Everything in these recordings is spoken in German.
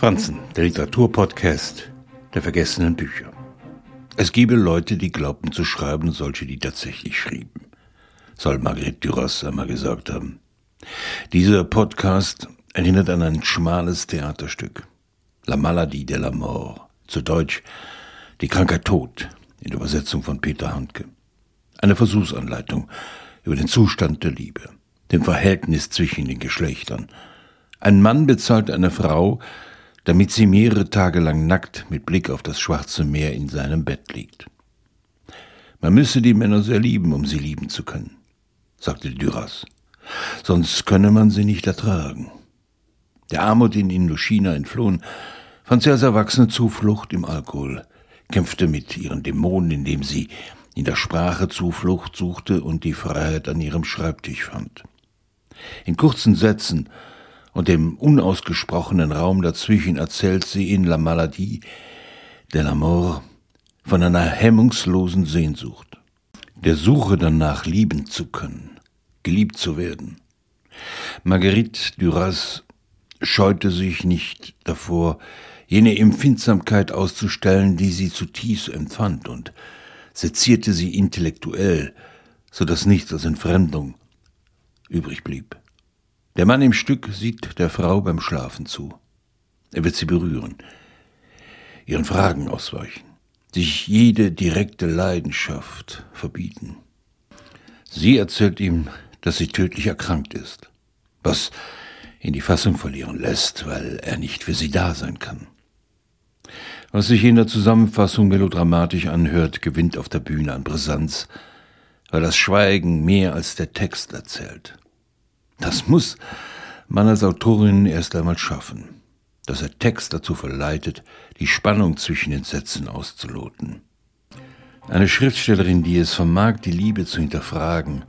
Franzen, der Literaturpodcast der vergessenen Bücher. Es gebe Leute, die glaubten zu schreiben, solche, die tatsächlich schrieben. Soll Marguerite Duras einmal gesagt haben. Dieser Podcast erinnert an ein schmales Theaterstück. La Maladie de la Mort. Zu Deutsch Die Krankheit Tod in der Übersetzung von Peter Handke. Eine Versuchsanleitung über den Zustand der Liebe, dem Verhältnis zwischen den Geschlechtern. Ein Mann bezahlt eine Frau, damit sie mehrere Tage lang nackt mit Blick auf das schwarze Meer in seinem Bett liegt. Man müsse die Männer sehr lieben, um sie lieben zu können, sagte Duras. Sonst könne man sie nicht ertragen. Der Armut in Indochina entflohen, fand sie als Erwachsene Zuflucht im Alkohol, kämpfte mit ihren Dämonen, indem sie in der Sprache Zuflucht suchte und die Freiheit an ihrem Schreibtisch fand. In kurzen Sätzen und dem unausgesprochenen Raum dazwischen erzählt sie in La Maladie de la Mort von einer hemmungslosen Sehnsucht, der Suche danach lieben zu können, geliebt zu werden. Marguerite Duras scheute sich nicht davor, jene Empfindsamkeit auszustellen, die sie zutiefst empfand, und sezierte sie intellektuell, so dass nichts als Entfremdung übrig blieb. Der Mann im Stück sieht der Frau beim Schlafen zu. Er wird sie berühren, ihren Fragen ausweichen, sich jede direkte Leidenschaft verbieten. Sie erzählt ihm, dass sie tödlich erkrankt ist, was ihn die Fassung verlieren lässt, weil er nicht für sie da sein kann. Was sich in der Zusammenfassung melodramatisch anhört, gewinnt auf der Bühne an Brisanz, weil das Schweigen mehr als der Text erzählt. Das muss man als Autorin erst einmal schaffen, dass der Text dazu verleitet, die Spannung zwischen den Sätzen auszuloten. Eine Schriftstellerin, die es vermag, die Liebe zu hinterfragen,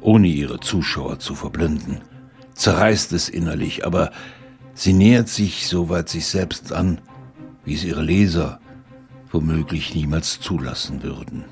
ohne ihre Zuschauer zu verblenden, zerreißt es innerlich, aber sie nähert sich so weit sich selbst an, wie es ihre Leser womöglich niemals zulassen würden.